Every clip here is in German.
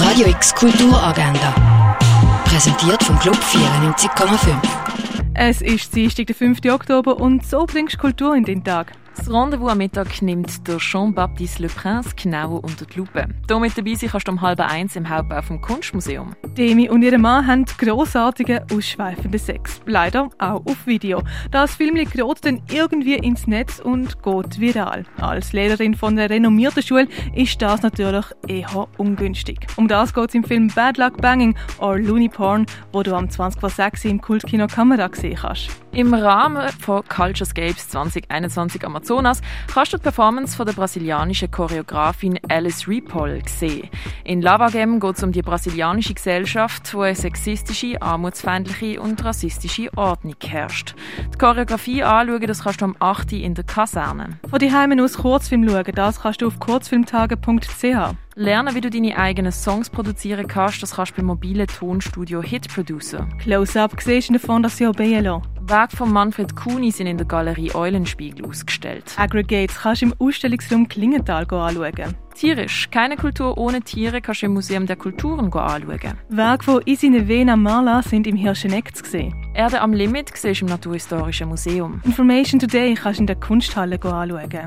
Radio X Kulturagenda. Präsentiert vom Club 94,5. Es ist Dienstag, der 5. Oktober und so bringst du Kultur in den Tag. Das Rendezvous am Mittag nimmt der Jean-Baptiste Le Prince genau unter die Lupe. Hier mit dabei sein kannst du um halb eins im Hauptbau vom Kunstmuseum. Demi und ihr Mann haben grossartigen, ausschweifenden Sex. Leider auch auf Video. Das Film gerät dann irgendwie ins Netz und geht viral. Als Lehrerin von einer renommierten Schule ist das natürlich eher ungünstig. Um das geht es im Film Bad Luck Banging or Looney Porn, wo du am 20.06 im Kultkino Kamera gesehen kannst. Im Rahmen von Culturescapes 2021 Amazonas kannst du die Performance von der brasilianischen Choreografin Alice Ripoll sehen. In Lavagem geht es um die brasilianische Gesellschaft, wo eine sexistische, armutsfeindliche und rassistische Ordnung herrscht. Die Choreografie anschauen, das kannst du am 8. in der Kaserne. Von die Heimen aus Kurzfilm schauen, das kannst du auf kurzfilmtage.ch. Lernen, wie du deine eigenen Songs produzieren kannst, das kannst du beim mobilen Tonstudio Hit Producer. Close-Up siehst du in der Fondation Bielo. Werke von Manfred Kuni sind in der Galerie Eulenspiegel ausgestellt. Aggregates kannst du im Ausstellungsraum Klingenthal anschauen. Tierisch. Keine Kultur ohne Tiere kannst du im Museum der Kulturen anschauen. Werke von Isine Vena Marla sind im Hirscheneck zu sehen. Erde am Limit siehst du im Naturhistorischen Museum. Information Today kannst du in der Kunsthalle anschauen.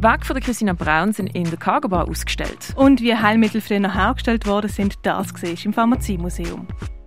Werke von der Christina Braun sind in der Cargo Bar ausgestellt. Und wie Heilmittel früher hergestellt worden sind, das siehst du im Pharmaziemuseum.